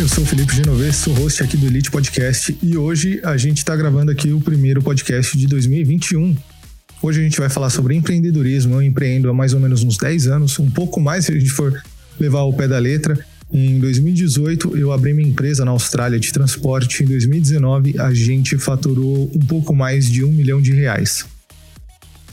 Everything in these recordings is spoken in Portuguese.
Eu sou Felipe Genovese, sou host aqui do Elite Podcast e hoje a gente está gravando aqui o primeiro podcast de 2021. Hoje a gente vai falar sobre empreendedorismo. Eu empreendo há mais ou menos uns 10 anos, um pouco mais se a gente for levar o pé da letra. Em 2018, eu abri minha empresa na Austrália de transporte. Em 2019, a gente faturou um pouco mais de um milhão de reais.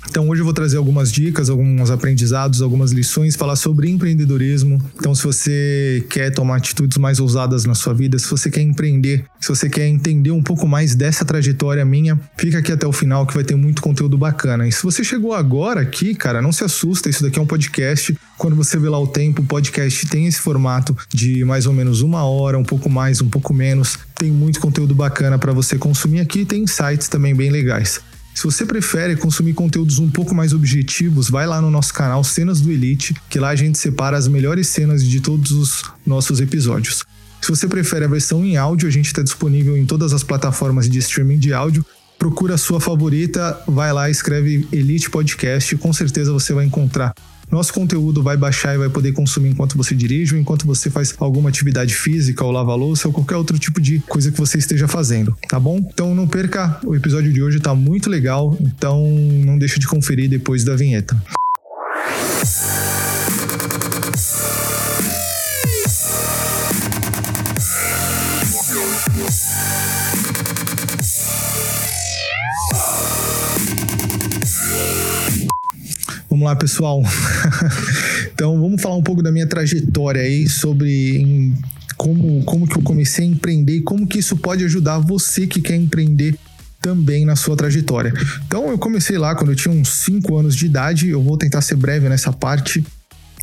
Então hoje eu vou trazer algumas dicas, alguns aprendizados, algumas lições, falar sobre empreendedorismo. Então se você quer tomar atitudes mais ousadas na sua vida, se você quer empreender, se você quer entender um pouco mais dessa trajetória minha, fica aqui até o final que vai ter muito conteúdo bacana. E se você chegou agora aqui, cara, não se assusta, isso daqui é um podcast. Quando você vê lá o tempo, o podcast tem esse formato de mais ou menos uma hora, um pouco mais, um pouco menos. Tem muito conteúdo bacana para você consumir aqui, tem insights também bem legais. Se você prefere consumir conteúdos um pouco mais objetivos, vai lá no nosso canal Cenas do Elite, que lá a gente separa as melhores cenas de todos os nossos episódios. Se você prefere a versão em áudio, a gente está disponível em todas as plataformas de streaming de áudio. Procura a sua favorita, vai lá, escreve Elite Podcast, com certeza você vai encontrar nosso conteúdo vai baixar e vai poder consumir enquanto você dirige ou enquanto você faz alguma atividade física ou lava louça ou qualquer outro tipo de coisa que você esteja fazendo, tá bom? Então não perca, o episódio de hoje tá muito legal, então não deixa de conferir depois da vinheta. Lá, pessoal. então, vamos falar um pouco da minha trajetória aí sobre em, como, como que eu comecei a empreender e como que isso pode ajudar você que quer empreender também na sua trajetória. Então, eu comecei lá quando eu tinha uns 5 anos de idade. Eu vou tentar ser breve nessa parte.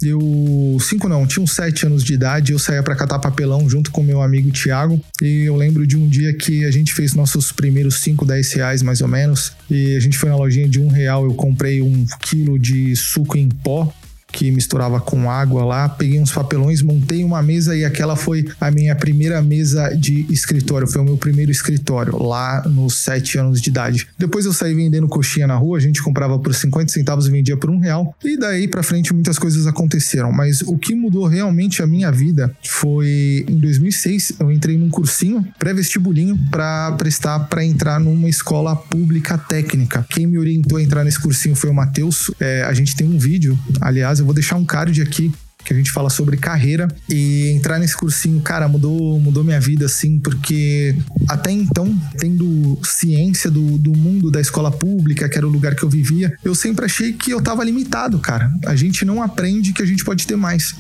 Eu, cinco não, tinha uns sete anos de idade, eu saía para catar papelão junto com meu amigo Tiago. E eu lembro de um dia que a gente fez nossos primeiros 5, 10 reais mais ou menos. E a gente foi na lojinha de um real, eu comprei um quilo de suco em pó que misturava com água lá, peguei uns papelões, montei uma mesa e aquela foi a minha primeira mesa de escritório, foi o meu primeiro escritório lá nos sete anos de idade. Depois eu saí vendendo coxinha na rua, a gente comprava por 50 centavos e vendia por um real, e daí para frente muitas coisas aconteceram, mas o que mudou realmente a minha vida foi em 2006, eu entrei num cursinho pré-vestibulinho para prestar para entrar numa escola pública técnica. Quem me orientou a entrar nesse cursinho foi o Matheus. É, a gente tem um vídeo, aliás, eu vou deixar um card aqui que a gente fala sobre carreira e entrar nesse cursinho, cara, mudou, mudou minha vida, assim, porque até então, tendo ciência do, do mundo da escola pública, que era o lugar que eu vivia, eu sempre achei que eu tava limitado, cara. A gente não aprende que a gente pode ter mais.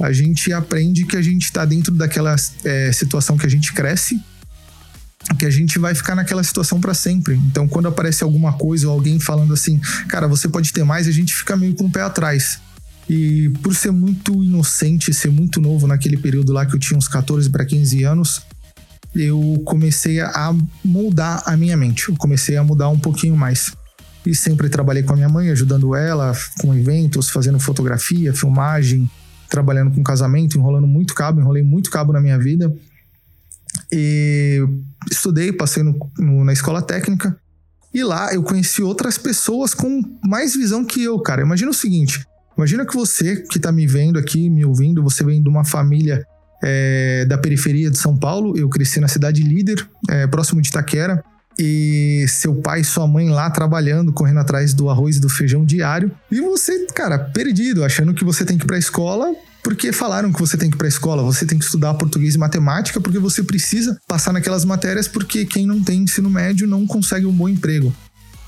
A gente aprende que a gente tá dentro daquela é, situação que a gente cresce que a gente vai ficar naquela situação para sempre. Então, quando aparece alguma coisa ou alguém falando assim, cara, você pode ter mais, a gente fica meio com o pé atrás. E por ser muito inocente, ser muito novo naquele período lá que eu tinha uns 14 para 15 anos, eu comecei a moldar a minha mente. Eu comecei a mudar um pouquinho mais. E sempre trabalhei com a minha mãe, ajudando ela com eventos, fazendo fotografia, filmagem, trabalhando com casamento, enrolando muito cabo, enrolei muito cabo na minha vida. E estudei, passei no, no, na escola técnica. E lá eu conheci outras pessoas com mais visão que eu, cara. Imagina o seguinte: Imagina que você que está me vendo aqui, me ouvindo, você vem de uma família é, da periferia de São Paulo. Eu cresci na cidade líder, é, próximo de Itaquera. E seu pai e sua mãe lá trabalhando, correndo atrás do arroz e do feijão diário. E você, cara, perdido, achando que você tem que ir para a escola porque falaram que você tem que ir para a escola, você tem que estudar português e matemática, porque você precisa passar naquelas matérias, porque quem não tem ensino médio não consegue um bom emprego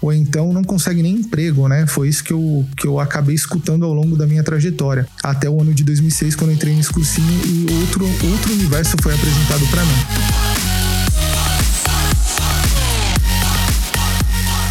ou então não consegue nem emprego, né? Foi isso que eu, que eu acabei escutando ao longo da minha trajetória, até o ano de 2006, quando entrei nesse cursinho e outro, outro universo foi apresentado para mim.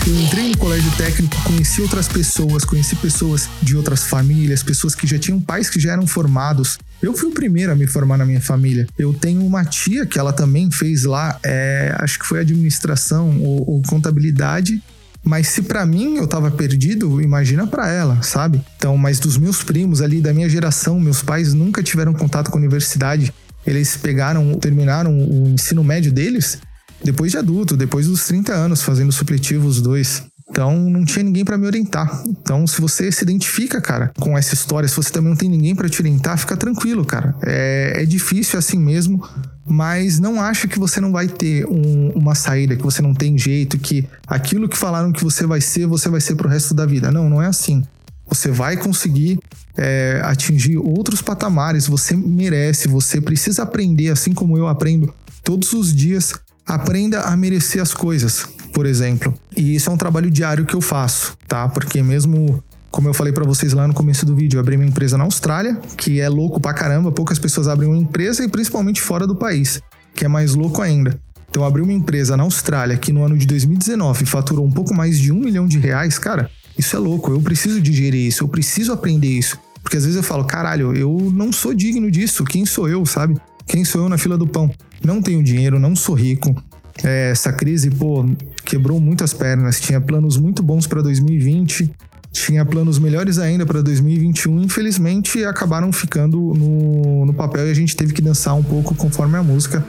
Eu entrei no colégio técnico, conheci outras pessoas, conheci pessoas de outras famílias, pessoas que já tinham pais que já eram formados. Eu fui o primeiro a me formar na minha família. Eu tenho uma tia que ela também fez lá, é, acho que foi administração ou, ou contabilidade, mas se para mim eu tava perdido, imagina para ela, sabe? Então, mas dos meus primos ali da minha geração, meus pais nunca tiveram contato com a universidade. Eles pegaram, terminaram o ensino médio deles depois de adulto, depois dos 30 anos, fazendo supletivo os dois. Então não tinha ninguém para me orientar. Então, se você se identifica, cara, com essa história, se você também não tem ninguém para te orientar, fica tranquilo, cara. É, é difícil assim mesmo. mas não acha que você não vai ter um, uma saída, que você não tem jeito, que aquilo que falaram que você vai ser, você vai ser pro resto da vida. Não, não é assim. Você vai conseguir é, atingir outros patamares, você merece, você precisa aprender, assim como eu aprendo todos os dias. Aprenda a merecer as coisas, por exemplo. E isso é um trabalho diário que eu faço, tá? Porque mesmo como eu falei para vocês lá no começo do vídeo, eu abri uma empresa na Austrália, que é louco pra caramba, poucas pessoas abrem uma empresa e principalmente fora do país, que é mais louco ainda. Então, abrir uma empresa na Austrália que no ano de 2019 faturou um pouco mais de um milhão de reais, cara, isso é louco. Eu preciso digerir isso, eu preciso aprender isso. Porque às vezes eu falo, caralho, eu não sou digno disso. Quem sou eu, sabe? Quem sou eu na fila do pão? Não tenho dinheiro, não sou rico. É, essa crise, pô, quebrou muitas pernas. Tinha planos muito bons para 2020 tinha planos melhores ainda para 2021, infelizmente acabaram ficando no, no papel e a gente teve que dançar um pouco conforme a música.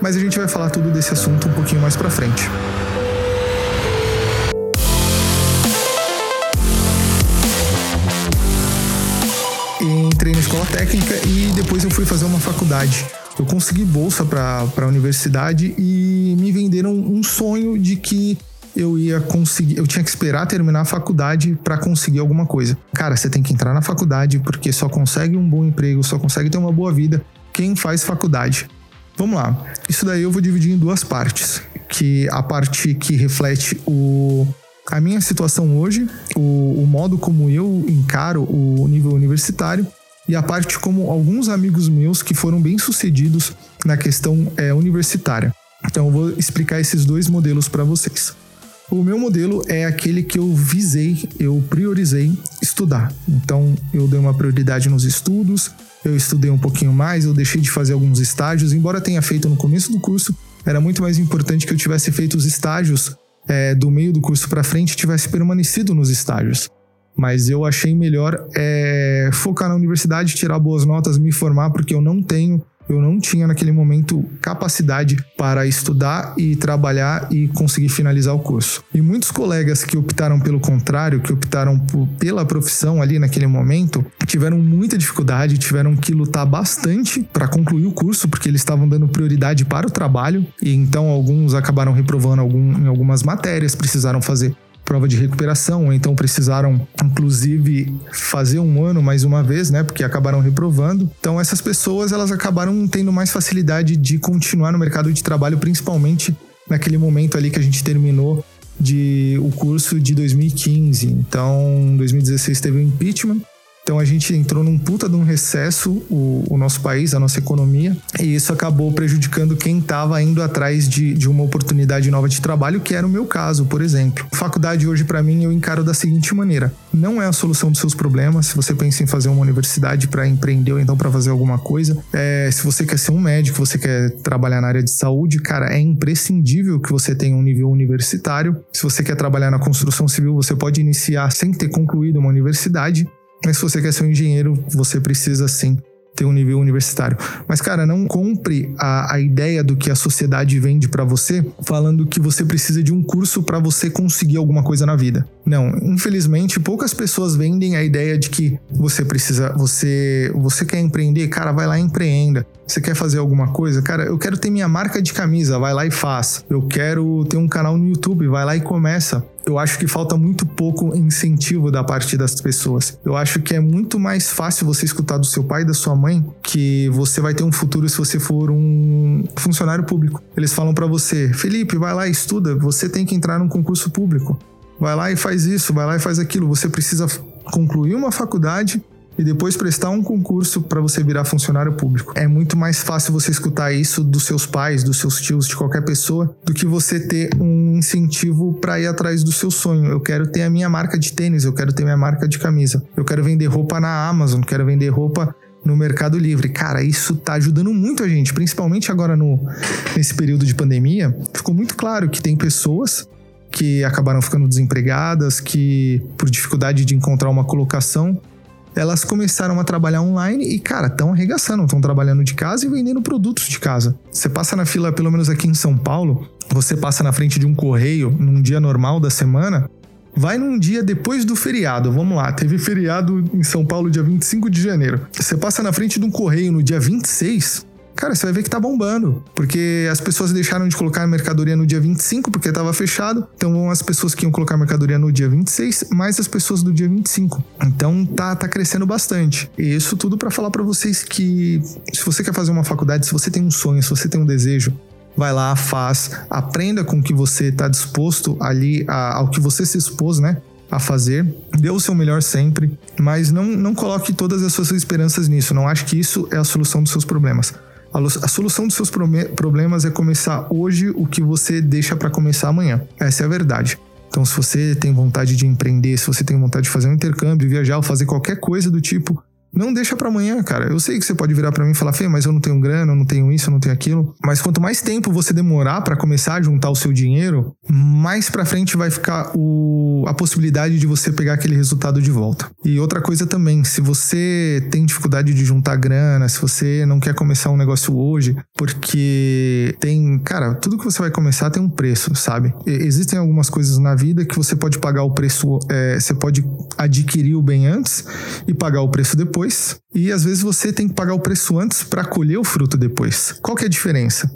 Mas a gente vai falar tudo desse assunto um pouquinho mais para frente. Entrei na escola técnica e depois eu fui fazer uma faculdade. Eu consegui bolsa para a universidade e me venderam um sonho de que eu ia conseguir, eu tinha que esperar terminar a faculdade para conseguir alguma coisa. Cara, você tem que entrar na faculdade porque só consegue um bom emprego, só consegue ter uma boa vida quem faz faculdade. Vamos lá. Isso daí eu vou dividir em duas partes, que a parte que reflete o a minha situação hoje, o, o modo como eu encaro o nível universitário e a parte como alguns amigos meus que foram bem sucedidos na questão é, universitária. Então eu vou explicar esses dois modelos para vocês. O meu modelo é aquele que eu visei, eu priorizei estudar. Então, eu dei uma prioridade nos estudos, eu estudei um pouquinho mais, eu deixei de fazer alguns estágios, embora tenha feito no começo do curso, era muito mais importante que eu tivesse feito os estágios é, do meio do curso para frente tivesse permanecido nos estágios. Mas eu achei melhor é, focar na universidade, tirar boas notas, me formar, porque eu não tenho eu não tinha naquele momento capacidade para estudar e trabalhar e conseguir finalizar o curso. E muitos colegas que optaram pelo contrário, que optaram por, pela profissão ali naquele momento, tiveram muita dificuldade, tiveram que lutar bastante para concluir o curso, porque eles estavam dando prioridade para o trabalho, e então alguns acabaram reprovando algum, em algumas matérias, precisaram fazer prova de recuperação, ou então precisaram, inclusive, fazer um ano mais uma vez, né? Porque acabaram reprovando. Então, essas pessoas elas acabaram tendo mais facilidade de continuar no mercado de trabalho, principalmente naquele momento ali que a gente terminou de o curso de 2015. Então, 2016 teve o impeachment então a gente entrou num puta de um recesso, o, o nosso país, a nossa economia, e isso acabou prejudicando quem estava indo atrás de, de uma oportunidade nova de trabalho, que era o meu caso, por exemplo. Faculdade hoje, para mim, eu encaro da seguinte maneira: não é a solução dos seus problemas. Se você pensa em fazer uma universidade para empreender ou então para fazer alguma coisa, é, se você quer ser um médico, você quer trabalhar na área de saúde, cara, é imprescindível que você tenha um nível universitário. Se você quer trabalhar na construção civil, você pode iniciar sem ter concluído uma universidade. Mas se você quer ser um engenheiro, você precisa sim ter um nível universitário. Mas, cara, não compre a, a ideia do que a sociedade vende para você, falando que você precisa de um curso para você conseguir alguma coisa na vida. Não, infelizmente, poucas pessoas vendem a ideia de que você precisa, você, você quer empreender, cara, vai lá e empreenda. Você quer fazer alguma coisa? Cara, eu quero ter minha marca de camisa, vai lá e faz. Eu quero ter um canal no YouTube, vai lá e começa eu acho que falta muito pouco incentivo da parte das pessoas. Eu acho que é muito mais fácil você escutar do seu pai e da sua mãe que você vai ter um futuro se você for um funcionário público. Eles falam para você, Felipe, vai lá e estuda, você tem que entrar num concurso público. Vai lá e faz isso, vai lá e faz aquilo. Você precisa concluir uma faculdade e depois prestar um concurso para você virar funcionário público. É muito mais fácil você escutar isso dos seus pais, dos seus tios, de qualquer pessoa, do que você ter um incentivo para ir atrás do seu sonho. Eu quero ter a minha marca de tênis, eu quero ter minha marca de camisa. Eu quero vender roupa na Amazon, quero vender roupa no Mercado Livre. Cara, isso tá ajudando muito a gente, principalmente agora no nesse período de pandemia. Ficou muito claro que tem pessoas que acabaram ficando desempregadas, que por dificuldade de encontrar uma colocação, elas começaram a trabalhar online e, cara, estão arregaçando, estão trabalhando de casa e vendendo produtos de casa. Você passa na fila, pelo menos aqui em São Paulo, você passa na frente de um correio num dia normal da semana, vai num dia depois do feriado. Vamos lá, teve feriado em São Paulo dia 25 de janeiro. Você passa na frente de um correio no dia 26, cara, você vai ver que tá bombando. Porque as pessoas deixaram de colocar mercadoria no dia 25 porque tava fechado. Então as pessoas que iam colocar mercadoria no dia 26, mais as pessoas do dia 25. Então tá, tá crescendo bastante. E isso tudo para falar para vocês que se você quer fazer uma faculdade, se você tem um sonho, se você tem um desejo, vai lá, faz, aprenda com o que você está disposto ali, a, ao que você se expôs, né? A fazer, dê o seu melhor sempre, mas não, não coloque todas as suas esperanças nisso. Não acho que isso é a solução dos seus problemas. A, solução dos seus problemas é começar hoje o que você deixa para começar amanhã. Essa é a verdade. Então, se você tem vontade de empreender, se você tem vontade de fazer um intercâmbio, viajar ou fazer qualquer coisa do tipo, não deixa para amanhã, cara. Eu sei que você pode virar para mim e falar, Fê, mas eu não tenho grana, eu não tenho isso, eu não tenho aquilo. Mas quanto mais tempo você demorar para começar a juntar o seu dinheiro, mais para frente vai ficar o, a possibilidade de você pegar aquele resultado de volta. E outra coisa também, se você tem dificuldade de juntar grana, se você não quer começar um negócio hoje, porque tem, cara, tudo que você vai começar tem um preço, sabe? E, existem algumas coisas na vida que você pode pagar o preço, é, você pode adquirir o bem antes e pagar o preço depois depois e às vezes você tem que pagar o preço antes para colher o fruto depois. Qual que é a diferença?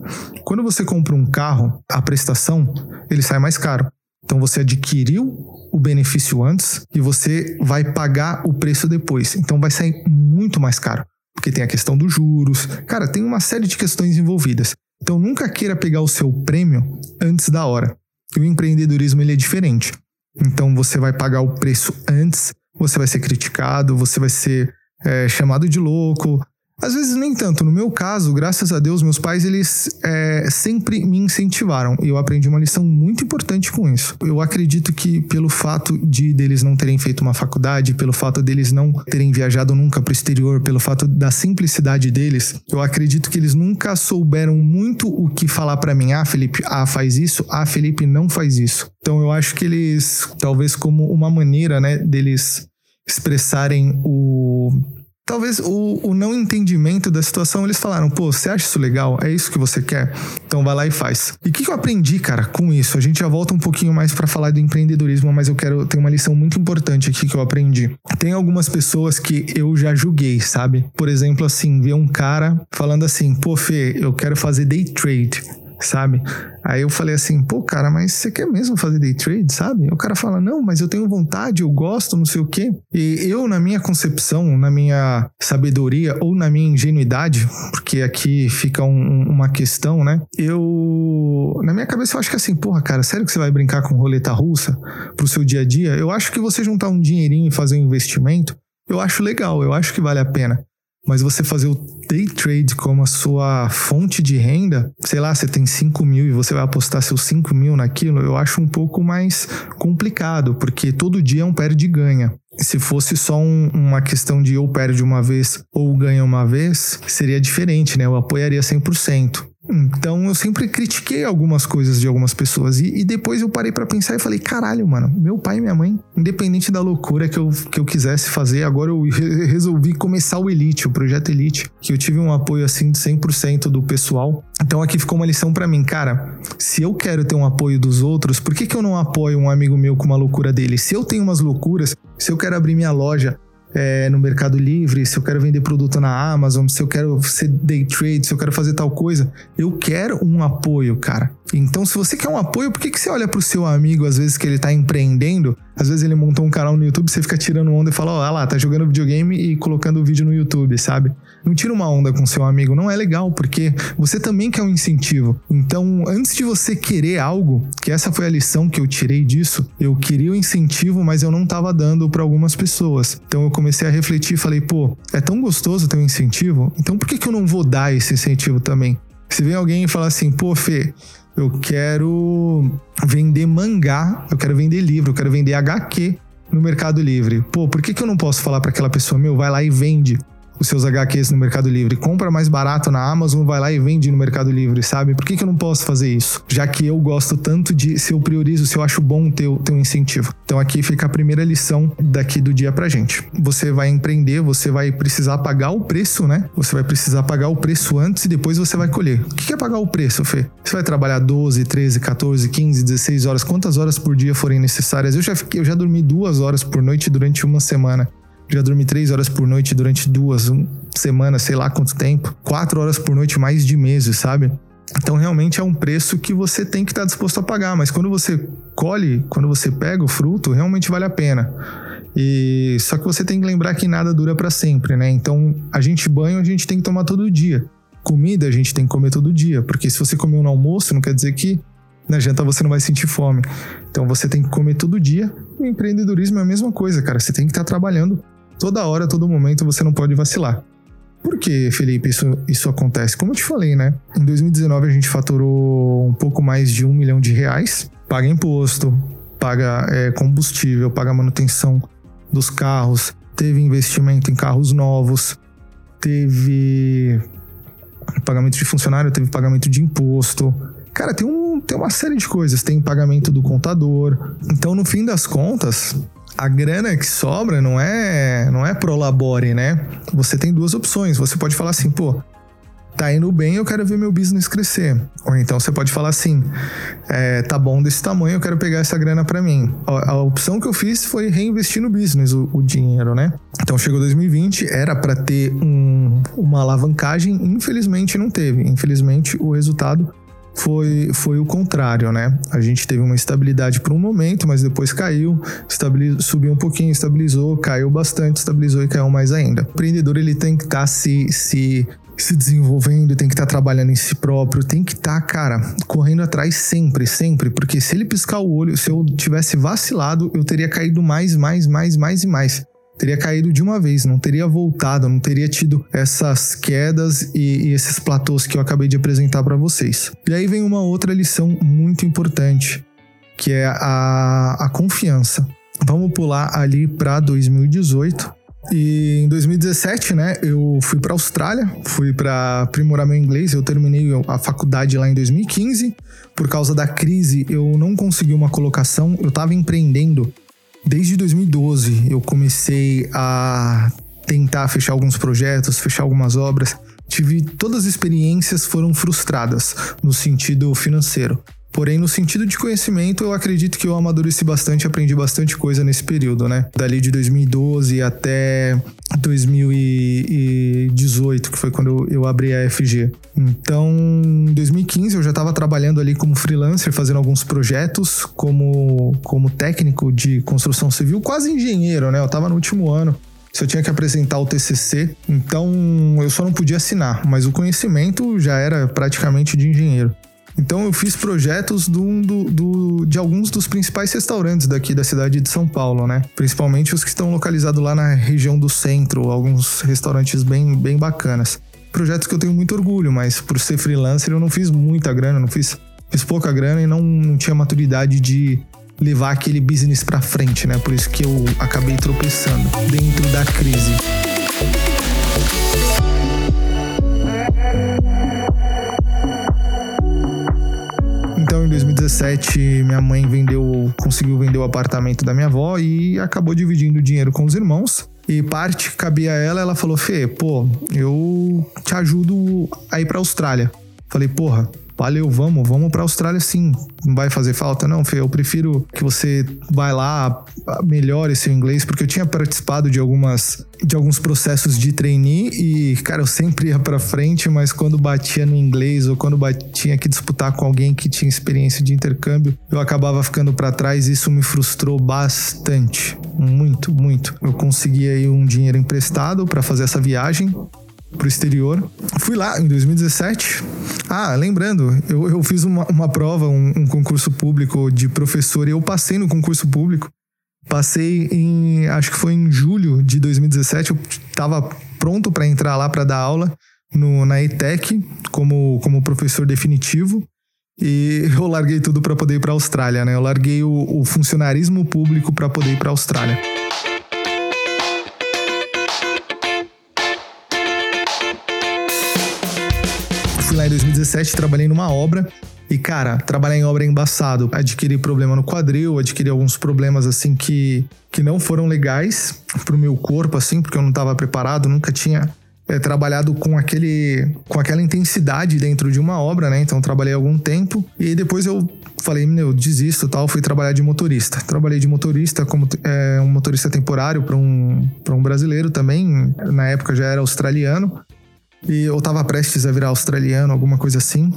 Quando você compra um carro, a prestação ele sai mais caro. Então você adquiriu o benefício antes e você vai pagar o preço depois. Então vai sair muito mais caro, porque tem a questão dos juros. Cara, tem uma série de questões envolvidas. Então nunca queira pegar o seu prêmio antes da hora. E o empreendedorismo ele é diferente. Então você vai pagar o preço antes, você vai ser criticado, você vai ser é, chamado de louco. Às vezes nem tanto. No meu caso, graças a Deus, meus pais eles é, sempre me incentivaram e eu aprendi uma lição muito importante com isso. Eu acredito que pelo fato de deles não terem feito uma faculdade, pelo fato deles não terem viajado nunca para o exterior, pelo fato da simplicidade deles, eu acredito que eles nunca souberam muito o que falar para mim. Ah, Felipe, ah, faz isso. Ah, Felipe, não faz isso. Então eu acho que eles, talvez como uma maneira, né, deles expressarem o talvez o, o, não entendimento da situação, eles falaram, pô, você acha isso legal? É isso que você quer? Então vai lá e faz. E o que, que, eu aprendi, cara, com isso? A gente já volta um pouquinho mais para falar do empreendedorismo, mas eu quero ter uma lição muito importante aqui que eu aprendi. Tem algumas pessoas que eu já julguei, sabe? Por exemplo, assim, ver um cara falando assim, pô, Fê, eu quero fazer day trade sabe? Aí eu falei assim, pô, cara, mas você quer mesmo fazer day trade, sabe? O cara fala, não, mas eu tenho vontade, eu gosto, não sei o quê. E eu, na minha concepção, na minha sabedoria ou na minha ingenuidade, porque aqui fica um, uma questão, né? Eu, na minha cabeça, eu acho que assim, porra, cara, sério que você vai brincar com roleta russa pro seu dia a dia? Eu acho que você juntar um dinheirinho e fazer um investimento, eu acho legal, eu acho que vale a pena. Mas você fazer o day trade como a sua fonte de renda, sei lá, você tem 5 mil e você vai apostar seus 5 mil naquilo, eu acho um pouco mais complicado, porque todo dia é um perde-ganha. Se fosse só um, uma questão de ou perde uma vez ou ganha uma vez, seria diferente, né? Eu apoiaria 100%. Então eu sempre critiquei algumas coisas de algumas pessoas. E, e depois eu parei para pensar e falei: caralho, mano, meu pai e minha mãe, independente da loucura que eu, que eu quisesse fazer, agora eu re resolvi começar o Elite, o projeto Elite, que eu tive um apoio assim de 100% do pessoal. Então aqui ficou uma lição para mim, cara. Se eu quero ter um apoio dos outros, por que, que eu não apoio um amigo meu com uma loucura dele? Se eu tenho umas loucuras, se eu quero abrir minha loja é, no Mercado Livre, se eu quero vender produto na Amazon, se eu quero ser day trade, se eu quero fazer tal coisa, eu quero um apoio, cara. Então, se você quer um apoio, por que, que você olha pro seu amigo, às vezes, que ele tá empreendendo? Às vezes ele montou um canal no YouTube, você fica tirando onda e fala, ó, oh, lá, tá jogando videogame e colocando o vídeo no YouTube, sabe? Não tira uma onda com seu amigo, não é legal, porque você também quer um incentivo. Então, antes de você querer algo, que essa foi a lição que eu tirei disso, eu queria o um incentivo, mas eu não tava dando para algumas pessoas. Então eu comecei a refletir e falei, pô, é tão gostoso ter um incentivo, então por que, que eu não vou dar esse incentivo também? Se vem alguém e fala assim, pô, Fê, eu quero vender mangá, eu quero vender livro, eu quero vender HQ no Mercado Livre. Pô, por que, que eu não posso falar para aquela pessoa, meu, vai lá e vende? Os seus HQs no Mercado Livre. Compra mais barato na Amazon, vai lá e vende no Mercado Livre, sabe? Por que, que eu não posso fazer isso? Já que eu gosto tanto de, se eu priorizo, se eu acho bom ter, ter um incentivo. Então aqui fica a primeira lição daqui do dia pra gente. Você vai empreender, você vai precisar pagar o preço, né? Você vai precisar pagar o preço antes e depois você vai colher. O que é pagar o preço, Fê? Você vai trabalhar 12, 13, 14, 15, 16 horas, quantas horas por dia forem necessárias. Eu já, fiquei, eu já dormi duas horas por noite durante uma semana. Já dormi três horas por noite durante duas semanas, sei lá quanto tempo, quatro horas por noite mais de meses, sabe? Então realmente é um preço que você tem que estar disposto a pagar, mas quando você colhe, quando você pega o fruto, realmente vale a pena. E só que você tem que lembrar que nada dura para sempre, né? Então, a gente banho a gente tem que tomar todo dia. Comida a gente tem que comer todo dia, porque se você comer no almoço, não quer dizer que na janta você não vai sentir fome. Então você tem que comer todo dia. O empreendedorismo é a mesma coisa, cara. Você tem que estar trabalhando toda hora, todo momento, você não pode vacilar. Por que, Felipe, isso, isso acontece? Como eu te falei, né? Em 2019 a gente faturou um pouco mais de um milhão de reais, paga imposto, paga é, combustível, paga manutenção dos carros, teve investimento em carros novos, teve pagamento de funcionário, teve pagamento de imposto. Cara, tem, um, tem uma série de coisas. Tem pagamento do contador. Então, no fim das contas, a grana que sobra não é não é pro labore, né? Você tem duas opções. Você pode falar assim, pô, tá indo bem, eu quero ver meu business crescer. Ou então você pode falar assim, é, tá bom desse tamanho, eu quero pegar essa grana para mim. A, a, opção que eu fiz foi reinvestir no business o, o dinheiro, né? Então chegou 2020, era para ter um, uma alavancagem, infelizmente não teve. Infelizmente o resultado foi, foi o contrário, né? A gente teve uma estabilidade por um momento, mas depois caiu, subiu um pouquinho, estabilizou, caiu bastante, estabilizou e caiu mais ainda. O empreendedor ele tem que estar tá se, se se desenvolvendo, tem que estar tá trabalhando em si próprio, tem que estar, tá, cara, correndo atrás sempre, sempre, porque se ele piscar o olho, se eu tivesse vacilado, eu teria caído mais, mais, mais, mais e mais teria caído de uma vez, não teria voltado, não teria tido essas quedas e, e esses platôs que eu acabei de apresentar para vocês. E aí vem uma outra lição muito importante, que é a, a confiança. Vamos pular ali para 2018. E em 2017, né, eu fui para Austrália, fui para aprimorar meu inglês. Eu terminei a faculdade lá em 2015. Por causa da crise, eu não consegui uma colocação. Eu estava empreendendo Desde 2012 eu comecei a tentar fechar alguns projetos, fechar algumas obras. Tive todas as experiências foram frustradas no sentido financeiro. Porém, no sentido de conhecimento, eu acredito que eu amadureci bastante, aprendi bastante coisa nesse período, né? Dali de 2012 até 2018, que foi quando eu abri a FG. Então, em 2015 eu já estava trabalhando ali como freelancer, fazendo alguns projetos como, como técnico de construção civil, quase engenheiro, né? Eu estava no último ano. Se eu tinha que apresentar o TCC, então eu só não podia assinar, mas o conhecimento já era praticamente de engenheiro. Então eu fiz projetos do, do, do, de alguns dos principais restaurantes daqui da cidade de São Paulo, né? Principalmente os que estão localizados lá na região do centro, alguns restaurantes bem, bem bacanas. Projetos que eu tenho muito orgulho, mas por ser freelancer eu não fiz muita grana, não fiz, fiz pouca grana e não, não tinha maturidade de levar aquele business para frente, né? Por isso que eu acabei tropeçando dentro da crise. Então, em 2017, minha mãe vendeu, conseguiu vender o apartamento da minha avó e acabou dividindo o dinheiro com os irmãos. E parte cabia a ela, ela falou: Fê, pô, eu te ajudo a ir pra Austrália. Falei, porra, valeu, vamos, vamos pra Austrália sim. Não vai fazer falta, não, Fê. Eu prefiro que você vai lá, melhore seu inglês, porque eu tinha participado de algumas de alguns processos de trainee e, cara, eu sempre ia pra frente, mas quando batia no inglês ou quando tinha que disputar com alguém que tinha experiência de intercâmbio, eu acabava ficando para trás e isso me frustrou bastante. Muito, muito. Eu consegui aí um dinheiro emprestado para fazer essa viagem pro exterior. Fui lá em 2017. Ah, lembrando, eu, eu fiz uma, uma prova, um, um concurso público de professor e eu passei no concurso público. Passei em, acho que foi em julho de 2017, eu estava pronto para entrar lá para dar aula no, na ETEC como, como professor definitivo. E eu larguei tudo para poder ir para a Austrália, né? Eu larguei o, o funcionarismo público para poder ir para a Austrália. Fui lá em 2017, trabalhei numa obra. E, cara, trabalhar em obra é embaçado. Adquiri problema no quadril, adquiri alguns problemas, assim, que, que não foram legais pro meu corpo, assim, porque eu não tava preparado, nunca tinha é, trabalhado com aquele com aquela intensidade dentro de uma obra, né? Então trabalhei algum tempo e depois eu falei, meu, desisto tal, fui trabalhar de motorista. Trabalhei de motorista como é, um motorista temporário para um, um brasileiro também. Na época já era australiano. E eu tava prestes a virar australiano, alguma coisa assim.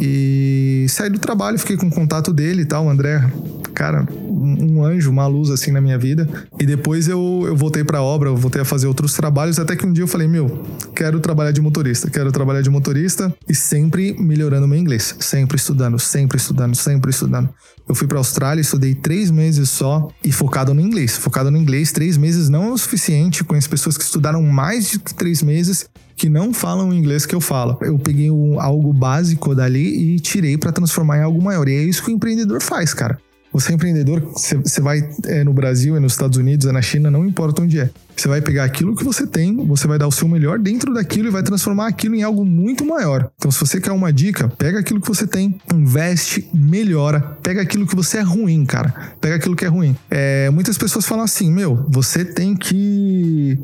E saí do trabalho, fiquei com contato dele e tal, o André, cara, um anjo, uma luz assim na minha vida. E depois eu, eu voltei pra obra, eu voltei a fazer outros trabalhos, até que um dia eu falei, meu, quero trabalhar de motorista, quero trabalhar de motorista e sempre melhorando meu inglês, sempre estudando, sempre estudando, sempre estudando. Eu fui pra Austrália, estudei três meses só e focado no inglês. Focado no inglês, três meses não é o suficiente. Conheço pessoas que estudaram mais de três meses que não falam o inglês que eu falo. Eu peguei um, algo básico dali e tirei para transformar em algo maior. E é isso que o empreendedor faz, cara. Você é empreendedor, você vai é, no Brasil, é nos Estados Unidos, é na China, não importa onde é. Você vai pegar aquilo que você tem, você vai dar o seu melhor dentro daquilo e vai transformar aquilo em algo muito maior. Então, se você quer uma dica, pega aquilo que você tem, investe, melhora, pega aquilo que você é ruim, cara. Pega aquilo que é ruim. É, muitas pessoas falam assim: meu, você tem que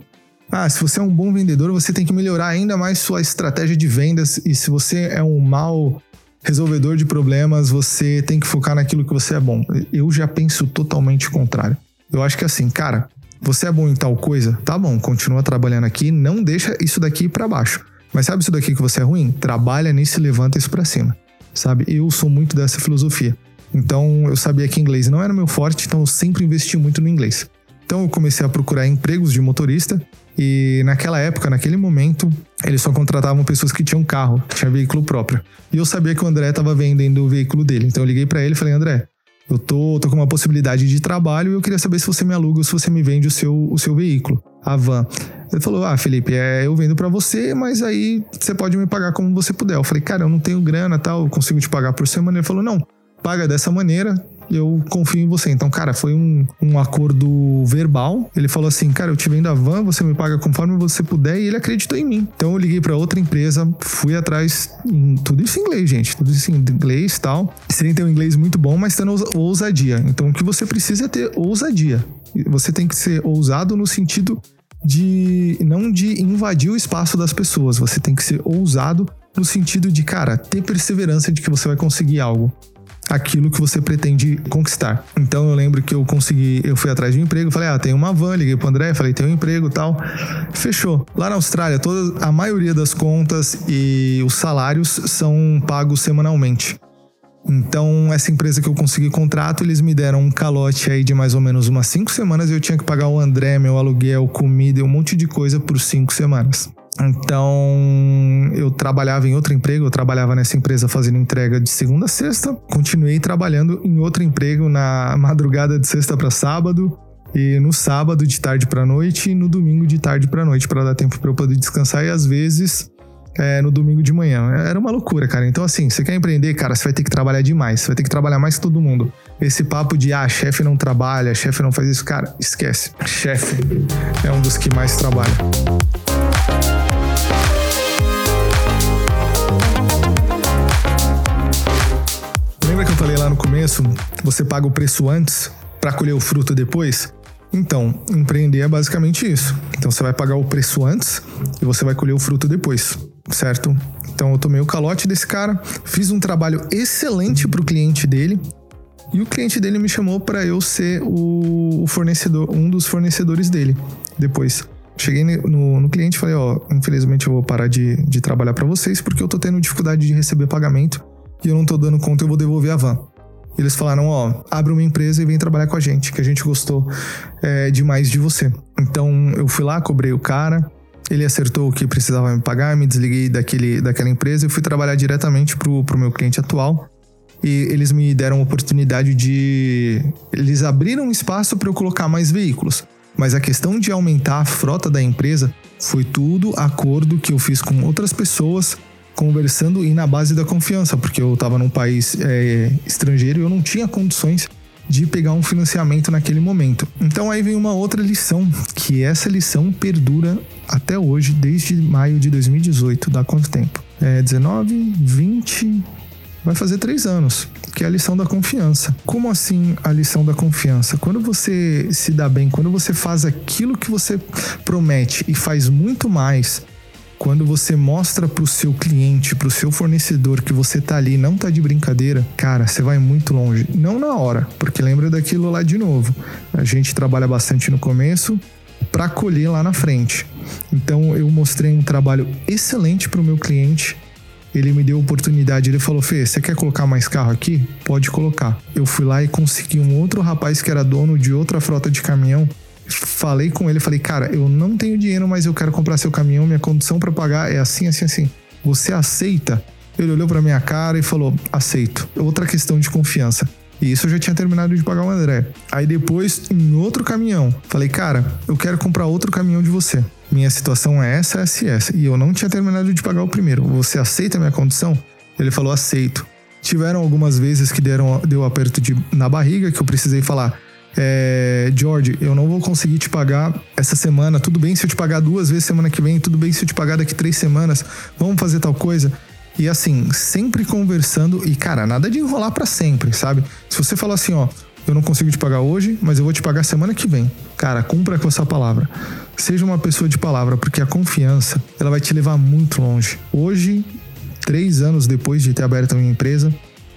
ah, se você é um bom vendedor, você tem que melhorar ainda mais sua estratégia de vendas. E se você é um mau resolvedor de problemas, você tem que focar naquilo que você é bom. Eu já penso totalmente contrário. Eu acho que assim, cara, você é bom em tal coisa, tá bom, continua trabalhando aqui, não deixa isso daqui para baixo. Mas sabe isso daqui que você é ruim? Trabalha nisso e levanta isso para cima. Sabe? Eu sou muito dessa filosofia. Então, eu sabia que inglês não era meu forte, então eu sempre investi muito no inglês. Então, eu comecei a procurar empregos de motorista e naquela época, naquele momento, eles só contratavam pessoas que tinham carro, que tinham veículo próprio. E eu sabia que o André estava vendendo o veículo dele. Então eu liguei para ele e falei: André, eu tô, tô com uma possibilidade de trabalho e eu queria saber se você me aluga ou se você me vende o seu, o seu veículo, a van. Ele falou: Ah, Felipe, é, eu vendo para você, mas aí você pode me pagar como você puder. Eu falei: Cara, eu não tenho grana tal, eu consigo te pagar por semana. Ele falou: Não, paga dessa maneira, eu confio em você. Então, cara, foi um, um acordo verbal. Ele falou assim: Cara, eu te vendo a van, você me paga conforme você puder, e ele acreditou em mim. Então, eu liguei para outra empresa, fui atrás, em, tudo isso em inglês, gente, tudo isso em inglês tal. Sem ter um inglês muito bom, mas tendo ousadia. Então, o que você precisa é ter ousadia. Você tem que ser ousado no sentido de não de invadir o espaço das pessoas, você tem que ser ousado no sentido de, cara, ter perseverança de que você vai conseguir algo aquilo que você pretende conquistar. Então eu lembro que eu consegui, eu fui atrás de um emprego, falei, ah, tem uma van, liguei pro André, falei, tem um emprego tal. Fechou. Lá na Austrália, toda, a maioria das contas e os salários são pagos semanalmente. Então, essa empresa que eu consegui contrato, eles me deram um calote aí de mais ou menos umas cinco semanas e eu tinha que pagar o André, meu aluguel, comida e um monte de coisa por cinco semanas. Então, eu trabalhava em outro emprego, eu trabalhava nessa empresa fazendo entrega de segunda a sexta. Continuei trabalhando em outro emprego na madrugada de sexta para sábado e no sábado de tarde para noite e no domingo de tarde para noite para dar tempo para eu poder descansar e às vezes é, no domingo de manhã. Era uma loucura, cara. Então, assim, você quer empreender, cara, você vai ter que trabalhar demais. Você vai ter que trabalhar mais que todo mundo. Esse papo de, ah, chefe não trabalha, chefe não faz isso, cara, esquece. Chefe é um dos que mais trabalha. Lembra que eu falei lá no começo? Você paga o preço antes para colher o fruto depois? Então, empreender é basicamente isso. Então você vai pagar o preço antes e você vai colher o fruto depois, certo? Então eu tomei o calote desse cara, fiz um trabalho excelente para o cliente dele e o cliente dele me chamou para eu ser o fornecedor, um dos fornecedores dele depois. Cheguei no, no cliente e falei: Ó, infelizmente eu vou parar de, de trabalhar para vocês porque eu tô tendo dificuldade de receber pagamento e eu não tô dando conta, eu vou devolver a van. Eles falaram: Ó, abre uma empresa e vem trabalhar com a gente, que a gente gostou é, demais de você. Então eu fui lá, cobrei o cara, ele acertou o que precisava me pagar, me desliguei daquele, daquela empresa e fui trabalhar diretamente pro, pro meu cliente atual. E eles me deram a oportunidade de. Eles abriram espaço para eu colocar mais veículos. Mas a questão de aumentar a frota da empresa foi tudo acordo que eu fiz com outras pessoas, conversando e na base da confiança, porque eu estava num país é, estrangeiro e eu não tinha condições de pegar um financiamento naquele momento. Então aí vem uma outra lição, que essa lição perdura até hoje, desde maio de 2018. Dá quanto tempo? É 19, 20, vai fazer três anos, que é a lição da confiança. Como assim a lição da confiança? Quando você se dá bem, quando você faz aquilo que você promete e faz muito mais Quando você mostra pro seu cliente, pro seu fornecedor que você tá ali, não tá de brincadeira, cara, você vai muito longe. Não na hora, porque lembra daquilo lá de novo. A gente trabalha bastante no começo para colher lá na frente. Então eu mostrei um trabalho excelente pro meu cliente ele me deu oportunidade. Ele falou: Fê, você quer colocar mais carro aqui? Pode colocar. Eu fui lá e consegui um outro rapaz que era dono de outra frota de caminhão. Falei com ele, falei, cara, eu não tenho dinheiro, mas eu quero comprar seu caminhão. Minha condição para pagar é assim, assim, assim. Você aceita? Ele olhou para minha cara e falou: aceito. Outra questão de confiança. E isso eu já tinha terminado de pagar o André. Aí depois, em outro caminhão, falei, cara, eu quero comprar outro caminhão de você. Minha situação é essa, essa e essa. E eu não tinha terminado de pagar o primeiro. Você aceita a minha condição? Ele falou, aceito. Tiveram algumas vezes que deram, deu aperto de, na barriga, que eu precisei falar. É, George, eu não vou conseguir te pagar essa semana. Tudo bem se eu te pagar duas vezes semana que vem. Tudo bem se eu te pagar daqui três semanas. Vamos fazer tal coisa. E assim, sempre conversando e, cara, nada de enrolar para sempre, sabe? Se você falar assim, ó, eu não consigo te pagar hoje, mas eu vou te pagar semana que vem. Cara, cumpra com essa palavra. Seja uma pessoa de palavra, porque a confiança, ela vai te levar muito longe. Hoje, três anos depois de ter aberto a minha empresa,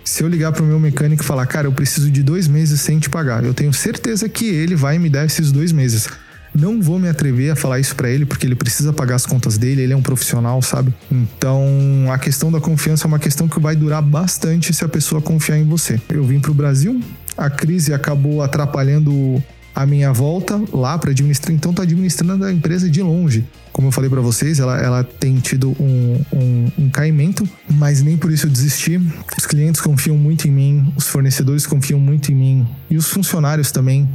se eu ligar para o meu mecânico e falar, cara, eu preciso de dois meses sem te pagar, eu tenho certeza que ele vai me dar esses dois meses. Não vou me atrever a falar isso para ele, porque ele precisa pagar as contas dele, ele é um profissional, sabe? Então, a questão da confiança é uma questão que vai durar bastante se a pessoa confiar em você. Eu vim para o Brasil, a crise acabou atrapalhando a minha volta lá para administrar, então tô administrando a empresa de longe. Como eu falei para vocês, ela, ela tem tido um, um, um, caimento, mas nem por isso eu desisti. Os clientes confiam muito em mim, os fornecedores confiam muito em mim e os funcionários também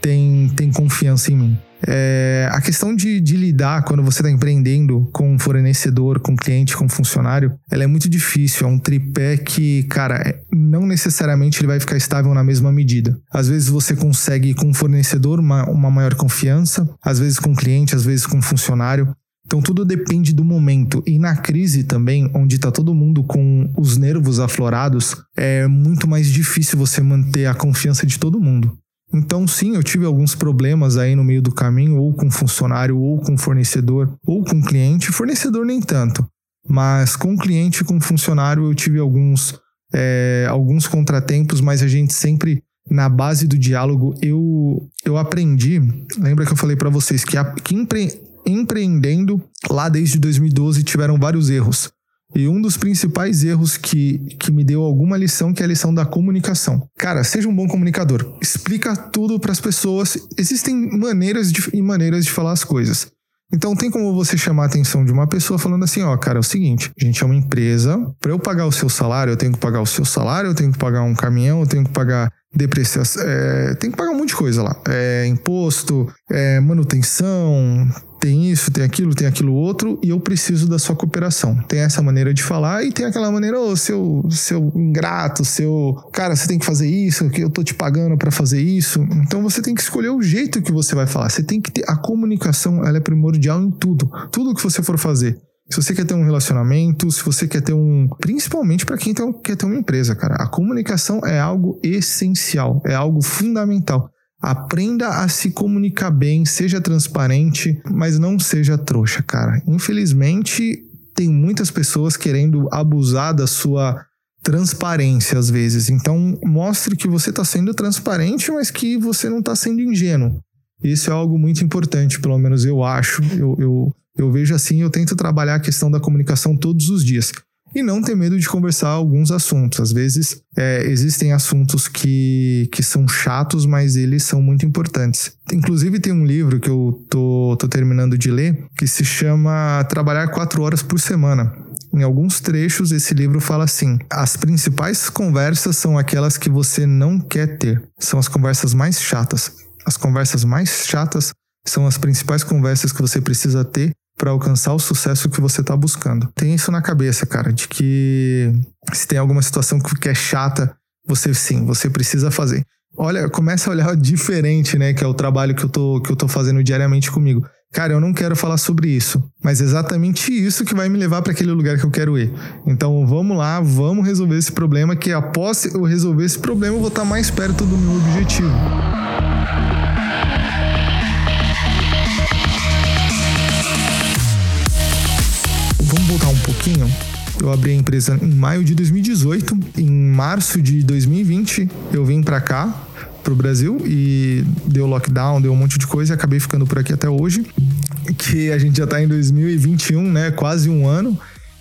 têm, têm confiança em mim. É, a questão de, de lidar quando você está empreendendo com um fornecedor, com um cliente, com um funcionário, ela é muito difícil. É um tripé que, cara, é, não necessariamente ele vai ficar estável na mesma medida. Às vezes você consegue com o fornecedor uma, uma maior confiança, às vezes com o cliente, às vezes com o funcionário. Então tudo depende do momento. E na crise também, onde está todo mundo com os nervos aflorados, é muito mais difícil você manter a confiança de todo mundo. Então, sim, eu tive alguns problemas aí no meio do caminho, ou com funcionário, ou com fornecedor, ou com cliente. Fornecedor nem tanto, mas com cliente e com funcionário eu tive alguns, é, alguns contratempos, mas a gente sempre na base do diálogo eu, eu aprendi. Lembra que eu falei para vocês que, a, que empre, empreendendo lá desde 2012 tiveram vários erros. E um dos principais erros que, que me deu alguma lição, que é a lição da comunicação. Cara, seja um bom comunicador. Explica tudo para as pessoas. Existem maneiras de, e maneiras de falar as coisas. Então tem como você chamar a atenção de uma pessoa falando assim, ó, cara, é o seguinte, a gente é uma empresa, para eu pagar o seu salário, eu tenho que pagar o seu salário, eu tenho que pagar um caminhão, eu tenho que pagar depreciação, é, tem que pagar um monte de coisa lá. É, imposto, é, manutenção, tem isso, tem aquilo, tem aquilo outro, e eu preciso da sua cooperação. Tem essa maneira de falar e tem aquela maneira, ô, oh, seu, seu ingrato, seu. Cara, você tem que fazer isso, que eu tô te pagando para fazer isso. Então você tem que escolher o jeito que você vai falar. Você tem que ter. A comunicação, ela é primordial em tudo. Tudo que você for fazer. Se você quer ter um relacionamento, se você quer ter um. Principalmente para quem quer ter uma empresa, cara. A comunicação é algo essencial, é algo fundamental. Aprenda a se comunicar bem, seja transparente, mas não seja trouxa, cara. Infelizmente, tem muitas pessoas querendo abusar da sua transparência às vezes. Então, mostre que você está sendo transparente, mas que você não está sendo ingênuo. Isso é algo muito importante, pelo menos eu acho. Eu, eu, eu vejo assim, eu tento trabalhar a questão da comunicação todos os dias e não ter medo de conversar alguns assuntos. Às vezes é, existem assuntos que, que são chatos, mas eles são muito importantes. Inclusive tem um livro que eu tô, tô terminando de ler que se chama Trabalhar Quatro Horas por Semana. Em alguns trechos, esse livro fala assim: as principais conversas são aquelas que você não quer ter, são as conversas mais chatas. As conversas mais chatas são as principais conversas que você precisa ter para alcançar o sucesso que você está buscando. Tem isso na cabeça, cara, de que se tem alguma situação que é chata, você sim, você precisa fazer. Olha, começa a olhar diferente, né, que é o trabalho que eu tô que eu tô fazendo diariamente comigo. Cara, eu não quero falar sobre isso, mas é exatamente isso que vai me levar para aquele lugar que eu quero ir. Então vamos lá, vamos resolver esse problema que após eu resolver esse problema eu vou estar tá mais perto do meu objetivo. Pouquinho. Eu abri a empresa em maio de 2018. Em março de 2020, eu vim para cá, pro Brasil, e deu lockdown, deu um monte de coisa e acabei ficando por aqui até hoje. Que a gente já tá em 2021, né? Quase um ano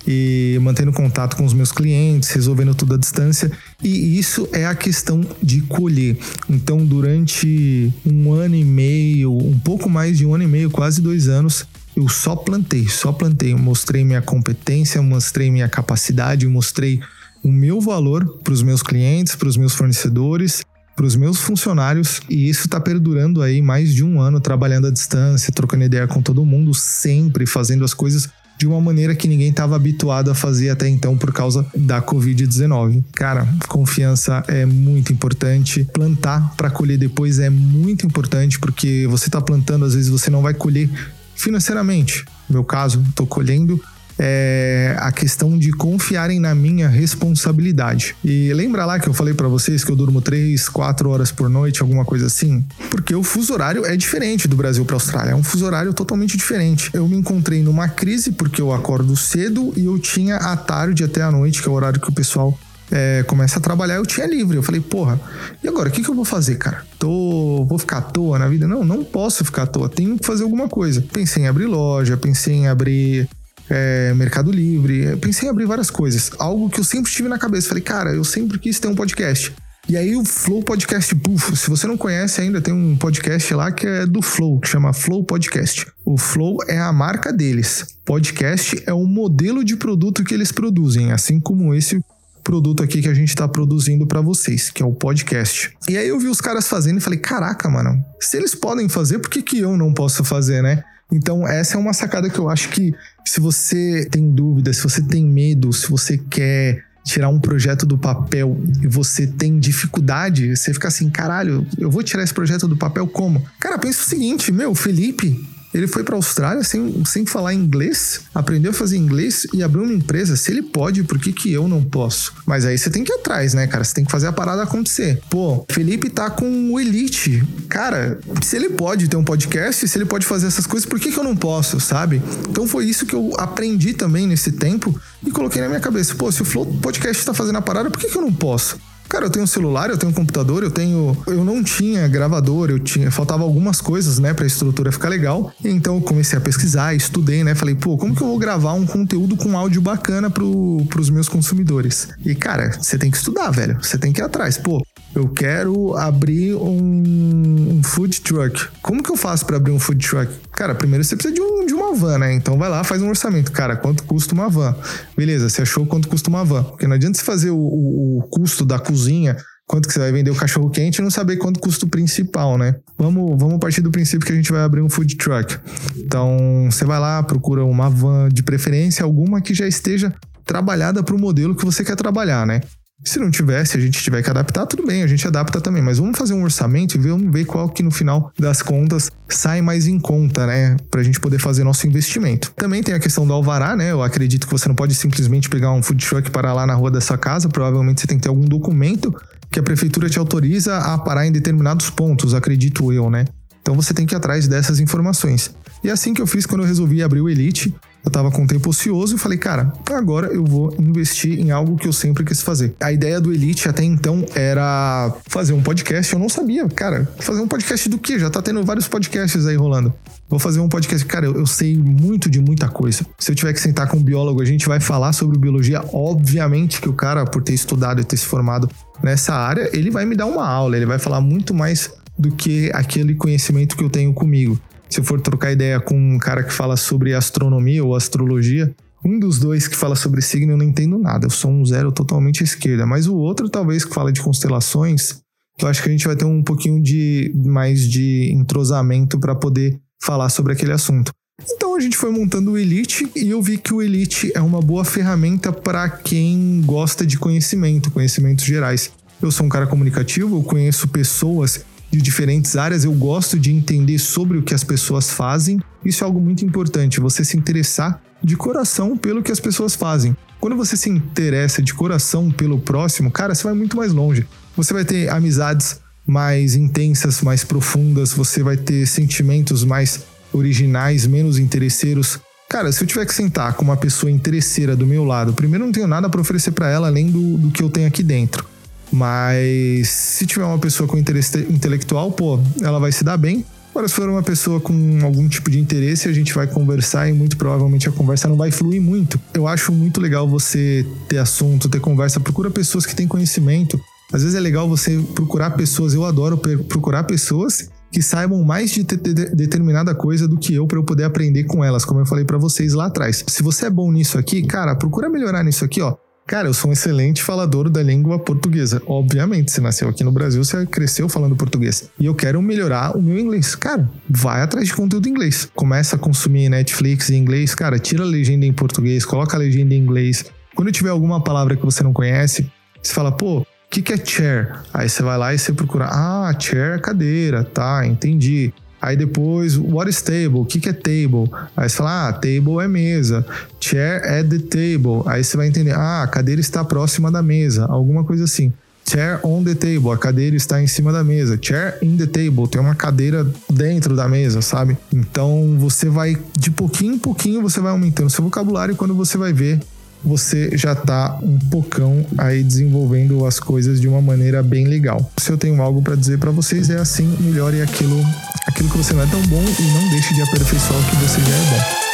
e mantendo contato com os meus clientes, resolvendo tudo à distância. E isso é a questão de colher. Então, durante um ano e meio, um pouco mais de um ano e meio, quase dois anos, eu só plantei, só plantei. Eu mostrei minha competência, mostrei minha capacidade, mostrei o meu valor para os meus clientes, para os meus fornecedores, para os meus funcionários. E isso está perdurando aí mais de um ano, trabalhando à distância, trocando ideia com todo mundo, sempre fazendo as coisas de uma maneira que ninguém estava habituado a fazer até então por causa da Covid-19. Cara, confiança é muito importante. Plantar para colher depois é muito importante porque você está plantando, às vezes você não vai colher financeiramente. No meu caso, estou colhendo é a questão de confiarem na minha responsabilidade. E lembra lá que eu falei para vocês que eu durmo 3, 4 horas por noite, alguma coisa assim? Porque o fuso horário é diferente do Brasil para Austrália, é um fuso horário totalmente diferente. Eu me encontrei numa crise porque eu acordo cedo e eu tinha a tarde até a noite, que é o horário que o pessoal é, começa a trabalhar, eu tinha livre. Eu falei, porra, e agora? O que, que eu vou fazer, cara? Tô, vou ficar à toa na vida? Não, não posso ficar à toa. Tenho que fazer alguma coisa. Pensei em abrir loja, pensei em abrir é, Mercado Livre. Pensei em abrir várias coisas. Algo que eu sempre tive na cabeça. Falei, cara, eu sempre quis ter um podcast. E aí o Flow Podcast Buff, se você não conhece ainda, tem um podcast lá que é do Flow, que chama Flow Podcast. O Flow é a marca deles. Podcast é o modelo de produto que eles produzem, assim como esse produto aqui que a gente está produzindo para vocês, que é o podcast. E aí eu vi os caras fazendo e falei, caraca, mano, se eles podem fazer, por que, que eu não posso fazer, né? Então, essa é uma sacada que eu acho que se você tem dúvida, se você tem medo, se você quer tirar um projeto do papel e você tem dificuldade, você fica assim, caralho, eu vou tirar esse projeto do papel como? Cara, pensa o seguinte, meu, Felipe, ele foi para a Austrália sem, sem falar inglês, aprendeu a fazer inglês e abriu uma empresa. Se ele pode, por que, que eu não posso? Mas aí você tem que ir atrás, né, cara? Você tem que fazer a parada acontecer. Pô, Felipe tá com o Elite. Cara, se ele pode ter um podcast, se ele pode fazer essas coisas, por que, que eu não posso, sabe? Então foi isso que eu aprendi também nesse tempo e coloquei na minha cabeça. Pô, se o Flow Podcast tá fazendo a parada, por que, que eu não posso? Cara, eu tenho um celular, eu tenho um computador, eu tenho. Eu não tinha gravador, eu tinha. Faltava algumas coisas, né, pra estrutura ficar legal. Então eu comecei a pesquisar, estudei, né? Falei, pô, como que eu vou gravar um conteúdo com áudio bacana pro, pros meus consumidores? E, cara, você tem que estudar, velho. Você tem que ir atrás. Pô, eu quero abrir um, um food truck. Como que eu faço para abrir um food truck? Cara, primeiro você precisa de, um, van, né? Então vai lá, faz um orçamento. Cara, quanto custa uma van? Beleza, você achou quanto custa uma van? Porque não adianta você fazer o, o, o custo da cozinha quanto que você vai vender o cachorro quente e não saber quanto custa o principal, né? Vamos, vamos partir do princípio que a gente vai abrir um food truck. Então, você vai lá, procura uma van, de preferência alguma que já esteja trabalhada para o modelo que você quer trabalhar, né? Se não tiver, se a gente tiver que adaptar, tudo bem, a gente adapta também. Mas vamos fazer um orçamento e vamos ver qual que no final das contas sai mais em conta, né? Pra gente poder fazer nosso investimento. Também tem a questão do alvará, né? Eu acredito que você não pode simplesmente pegar um food truck para lá na rua da sua casa. Provavelmente você tem que ter algum documento que a prefeitura te autoriza a parar em determinados pontos, acredito eu, né? Então você tem que ir atrás dessas informações. E é assim que eu fiz quando eu resolvi abrir o Elite. Eu tava com tempo ocioso e falei, cara, agora eu vou investir em algo que eu sempre quis fazer. A ideia do Elite até então era fazer um podcast. Eu não sabia, cara, fazer um podcast do que? Já tá tendo vários podcasts aí rolando. Vou fazer um podcast. Cara, eu, eu, sei muito de muita coisa. Se eu tiver que sentar com um biólogo, a gente vai falar sobre biologia. Obviamente que o cara, por ter estudado e ter se formado nessa área, ele vai me dar uma aula, ele vai falar muito mais do que aquele conhecimento que eu tenho comigo se for trocar ideia com um cara que fala sobre astronomia ou astrologia, um dos dois que fala sobre signo eu não entendo nada. Eu sou um zero totalmente à esquerda. Mas o outro, talvez, que fala de constelações, eu acho que a gente vai ter um pouquinho de mais de entrosamento para poder falar sobre aquele assunto. Então a gente foi montando o Elite e eu vi que o Elite é uma boa ferramenta para quem gosta de conhecimento, conhecimentos gerais. Eu sou um cara comunicativo, eu conheço pessoas de diferentes áreas, eu gosto de entender sobre o que as pessoas fazem. Isso é algo muito importante, você se interessar de coração pelo que as pessoas fazem. Quando você se interessa de coração pelo próximo, cara, você vai muito mais longe. Você vai ter amizades mais intensas, mais profundas, você vai ter sentimentos mais originais, menos interesseiros. Cara, se eu tiver que sentar com uma pessoa interesseira do meu lado, primeiro não tenho nada para oferecer para ela além do, do que eu tenho aqui dentro. Mas se tiver uma pessoa com interesse intelectual, pô, ela vai se dar bem. Agora, se for uma pessoa com algum tipo de interesse, a gente vai conversar e muito provavelmente a conversa não vai fluir muito. Eu acho muito legal você ter assunto, ter conversa. Procura pessoas que têm conhecimento. Às vezes é legal você procurar pessoas. Eu adoro procurar pessoas que saibam mais de, de, de determinada coisa do que eu para eu poder aprender com elas, como eu falei para vocês lá atrás. Se você é bom nisso aqui, cara, procura melhorar nisso aqui, ó. Cara, eu sou um excelente falador da língua portuguesa. Obviamente, você nasceu aqui no Brasil, você cresceu falando português. E eu quero melhorar o meu inglês. Cara, vai atrás de conteúdo em inglês. Começa a consumir Netflix em inglês. Cara, tira a legenda em português, coloca a legenda em inglês. Quando tiver alguma palavra que você não conhece, você fala, pô, o que, que é chair? Aí você vai lá e você procura. Ah, chair é cadeira, tá, entendi. Aí depois, what is table? O que, que é table? Aí você fala, ah, table é mesa. Chair é the table. Aí você vai entender, ah, a cadeira está próxima da mesa. Alguma coisa assim. Chair on the table, a cadeira está em cima da mesa. Chair in the table, tem uma cadeira dentro da mesa, sabe? Então você vai, de pouquinho em pouquinho, você vai aumentando seu vocabulário e quando você vai ver, você já está um pocão aí desenvolvendo as coisas de uma maneira bem legal. Se eu tenho algo para dizer para vocês é assim, melhore aquilo, aquilo que você não é tão bom e não deixe de aperfeiçoar o que você já é bom.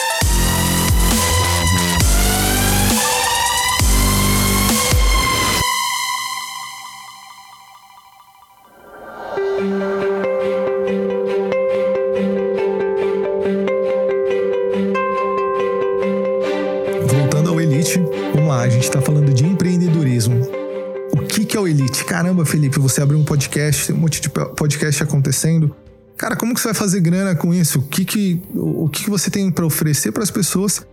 Podcast, tem um monte de podcast acontecendo. Cara, como que você vai fazer grana com isso? O que que, o que, que você tem para oferecer para as pessoas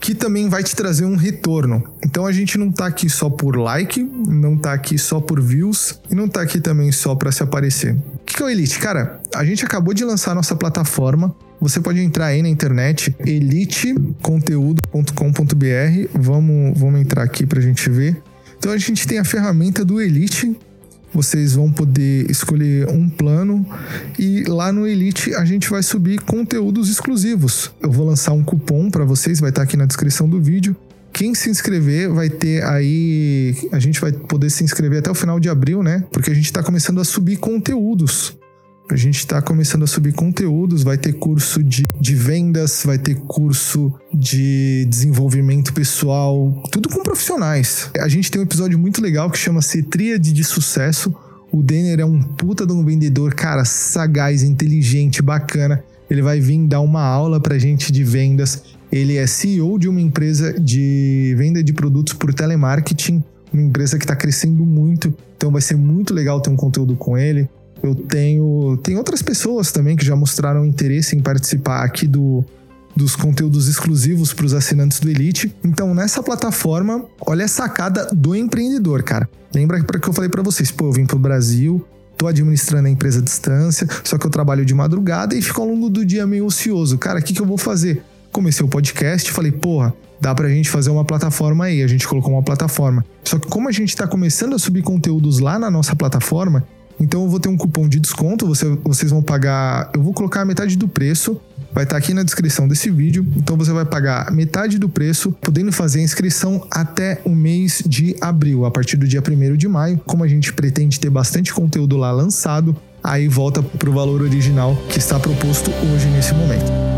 que também vai te trazer um retorno? Então a gente não tá aqui só por like, não tá aqui só por views e não tá aqui também só para se aparecer. O que, que é o Elite? Cara, a gente acabou de lançar a nossa plataforma. Você pode entrar aí na internet, eliteconteúdo.com.br. Vamos, vamos entrar aqui para a gente ver. Então a gente tem a ferramenta do Elite. Vocês vão poder escolher um plano e lá no Elite a gente vai subir conteúdos exclusivos. Eu vou lançar um cupom para vocês, vai estar aqui na descrição do vídeo. Quem se inscrever vai ter aí. A gente vai poder se inscrever até o final de abril, né? Porque a gente está começando a subir conteúdos. A gente está começando a subir conteúdos, vai ter curso de, de vendas, vai ter curso de desenvolvimento pessoal, tudo com profissionais. A gente tem um episódio muito legal que chama-se Tríade de Sucesso. O Denner é um puta de um vendedor, cara, sagaz, inteligente, bacana. Ele vai vir dar uma aula pra gente de vendas. Ele é CEO de uma empresa de venda de produtos por telemarketing, uma empresa que está crescendo muito. Então vai ser muito legal ter um conteúdo com ele. Eu tenho. Tem outras pessoas também que já mostraram interesse em participar aqui do, dos conteúdos exclusivos para os assinantes do Elite. Então, nessa plataforma, olha a sacada do empreendedor, cara. Lembra que eu falei para vocês, pô, eu vim pro Brasil, tô administrando a empresa à distância, só que eu trabalho de madrugada e fico ao longo do dia meio ocioso. Cara, o que, que eu vou fazer? Comecei o podcast, falei, porra, dá pra gente fazer uma plataforma aí. A gente colocou uma plataforma. Só que como a gente tá começando a subir conteúdos lá na nossa plataforma, então eu vou ter um cupom de desconto, você, vocês vão pagar. Eu vou colocar metade do preço. Vai estar tá aqui na descrição desse vídeo. Então você vai pagar metade do preço, podendo fazer a inscrição até o mês de abril, a partir do dia 1 de maio. Como a gente pretende ter bastante conteúdo lá lançado, aí volta para o valor original que está proposto hoje nesse momento.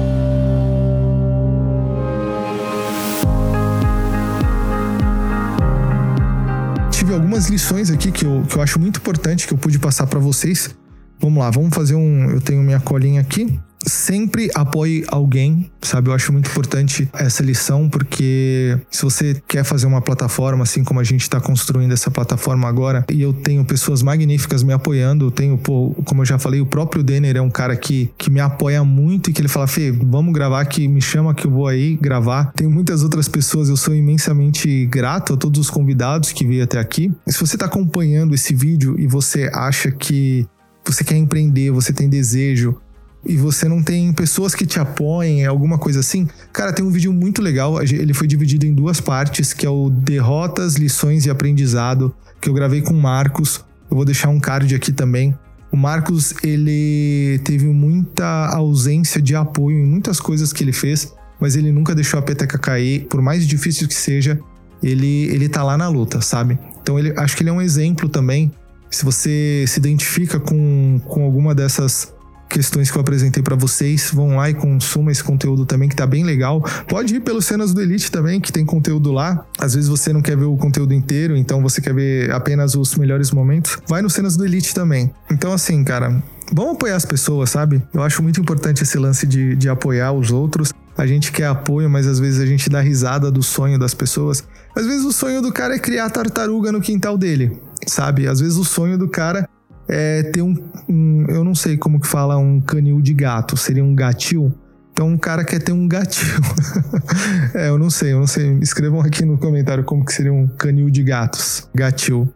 Algumas lições aqui que eu, que eu acho muito importante que eu pude passar para vocês. Vamos lá, vamos fazer um. Eu tenho minha colinha aqui sempre apoie alguém, sabe? Eu acho muito importante essa lição, porque se você quer fazer uma plataforma, assim como a gente está construindo essa plataforma agora, e eu tenho pessoas magníficas me apoiando, eu tenho, pô, como eu já falei, o próprio Denner é um cara que, que me apoia muito e que ele fala, Fê, vamos gravar aqui, me chama que eu vou aí gravar. Tem muitas outras pessoas, eu sou imensamente grato a todos os convidados que veio até aqui. E se você está acompanhando esse vídeo e você acha que você quer empreender, você tem desejo, e você não tem pessoas que te apoiem, alguma coisa assim, cara, tem um vídeo muito legal. Ele foi dividido em duas partes, que é o Derrotas, Lições e Aprendizado, que eu gravei com o Marcos. Eu vou deixar um card aqui também. O Marcos, ele teve muita ausência de apoio em muitas coisas que ele fez. mas ele nunca deixou a peteca cair, por mais difícil que seja, ele, ele tá lá na luta, sabe? Então ele, acho que ele é um exemplo também. Se você se identifica com, com alguma dessas questões que eu apresentei para vocês, vão lá e consuma esse conteúdo também, que tá bem legal. Pode ir pelos cenas do Elite também, que tem conteúdo lá. Às vezes você não quer ver o conteúdo inteiro, então você quer ver apenas os melhores momentos. Vai nos cenas do Elite também. Então, assim, cara, vamos apoiar as pessoas, sabe? Eu acho muito importante esse lance de, de apoiar os outros. A gente quer apoio, mas às vezes a gente dá risada do sonho das pessoas. Às vezes o sonho do cara é criar tartaruga no quintal dele, sabe? Às vezes o sonho do cara é ter um, um, eu não sei como que fala um canil de gato, seria um gatil. Então um cara quer ter um gatil. é, eu não sei, eu não sei. Escrevam aqui no comentário como que seria um canil de gatos, gatil.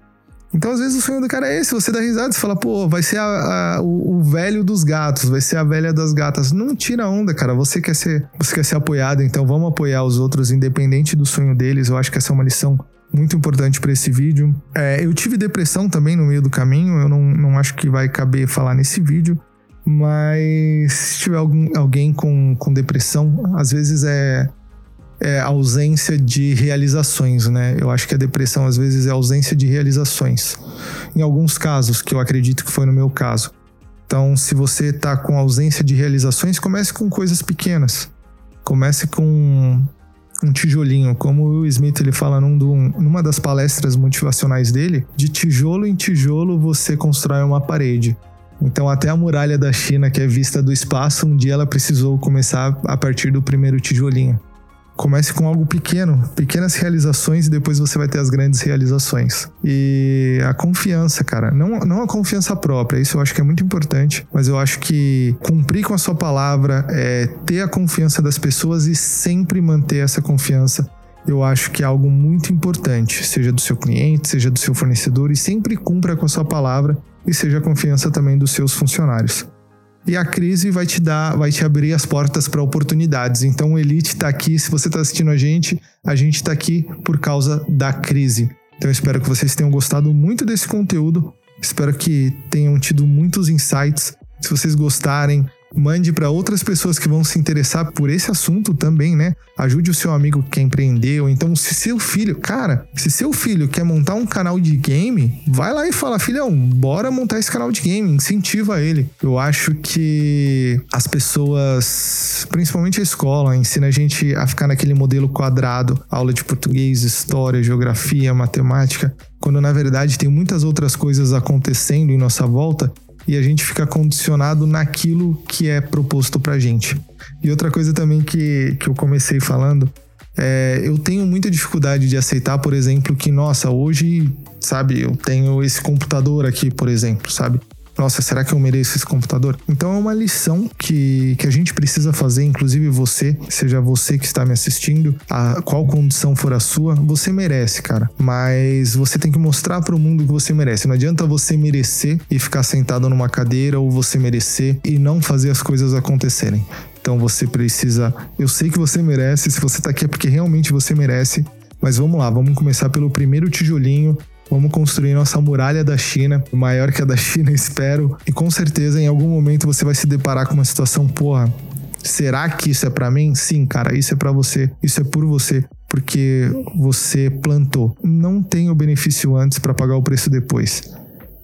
Então, às vezes, o sonho do cara é esse. Você dá risada, você fala, pô, vai ser a, a, o, o, velho dos gatos, vai ser a velha das gatas. Não tira onda, cara. Você quer ser, você quer ser apoiado, então vamos apoiar os outros, independente do sonho deles. Eu acho que essa é uma lição muito importante para esse vídeo. É, eu tive depressão também no meio do caminho, eu não, não acho que vai caber falar nesse vídeo, mas se tiver algum, alguém com, com depressão, às vezes é, é ausência de realizações, né? Eu acho que a depressão às vezes é ausência de realizações. Em alguns casos, que eu acredito que foi no meu caso. Então, se você está com ausência de realizações, comece com coisas pequenas. Comece com um tijolinho, como o Smith ele fala num, numa das palestras motivacionais dele, de tijolo em tijolo você constrói uma parede. Então até a muralha da China, que é vista do espaço, um dia ela precisou começar a partir do primeiro tijolinho. Comece com algo pequeno, pequenas realizações e depois você vai ter as grandes realizações. E a confiança, cara, não, não a confiança própria, isso eu acho que é muito importante, mas eu acho que cumprir com a sua palavra, é, ter a confiança das pessoas e sempre manter essa confiança eu acho que é algo muito importante, seja do seu cliente, seja do seu fornecedor, e sempre cumpra com a sua palavra e seja a confiança também dos seus funcionários. E a crise vai te dar, vai te abrir as portas para oportunidades. Então o Elite está aqui, se você está assistindo a gente, a gente está aqui por causa da crise. Então espero que vocês tenham gostado muito desse conteúdo. Espero que tenham tido muitos insights. Se vocês gostarem, mande para outras pessoas que vão se interessar por esse assunto também, né? Ajude o seu amigo que quer empreender, ou então se seu filho, cara, se seu filho quer montar um canal de game, vai lá e fala, filhão, bora montar esse canal de game, incentiva ele. Eu acho que as pessoas, principalmente a escola, ensina a gente a ficar naquele modelo quadrado, aula de português, história, geografia, matemática, quando na verdade tem muitas outras coisas acontecendo em nossa volta e a gente fica condicionado naquilo que é proposto pra gente. E outra coisa também que, que eu comecei falando é, eu tenho muita dificuldade de aceitar, por exemplo, que, nossa, hoje, sabe, eu tenho esse computador aqui, por exemplo, sabe? Nossa, será que eu mereço esse computador? Então é uma lição que, que a gente precisa fazer, inclusive você, seja você que está me assistindo, a qual condição for a sua, você merece, cara. Mas você tem que mostrar para o mundo que você merece. Não adianta você merecer e ficar sentado numa cadeira ou você merecer e não fazer as coisas acontecerem. Então você precisa. Eu sei que você merece, se você tá aqui é porque realmente você merece. Mas vamos lá, vamos começar pelo primeiro tijolinho Vamos construir nossa muralha da China, maior que a da China, espero. E com certeza em algum momento você vai se deparar com uma situação, porra, será que isso é para mim? Sim, cara, isso é para você. Isso é por você, porque você plantou. Não tem o benefício antes para pagar o preço depois.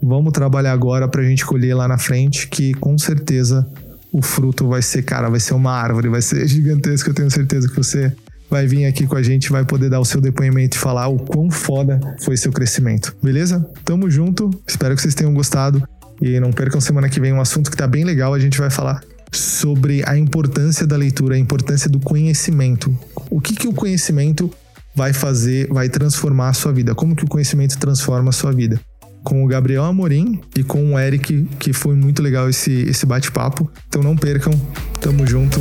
Vamos trabalhar agora pra gente colher lá na frente, que com certeza o fruto vai ser, cara, vai ser uma árvore, vai ser gigantesco. Eu tenho certeza que você vai vir aqui com a gente, vai poder dar o seu depoimento e falar o quão foda foi seu crescimento. Beleza? Tamo junto. Espero que vocês tenham gostado. E não percam semana que vem um assunto que tá bem legal. A gente vai falar sobre a importância da leitura, a importância do conhecimento. O que, que o conhecimento vai fazer, vai transformar a sua vida? Como que o conhecimento transforma a sua vida? Com o Gabriel Amorim e com o Eric, que foi muito legal esse, esse bate-papo. Então não percam. Tamo junto.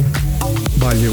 Valeu.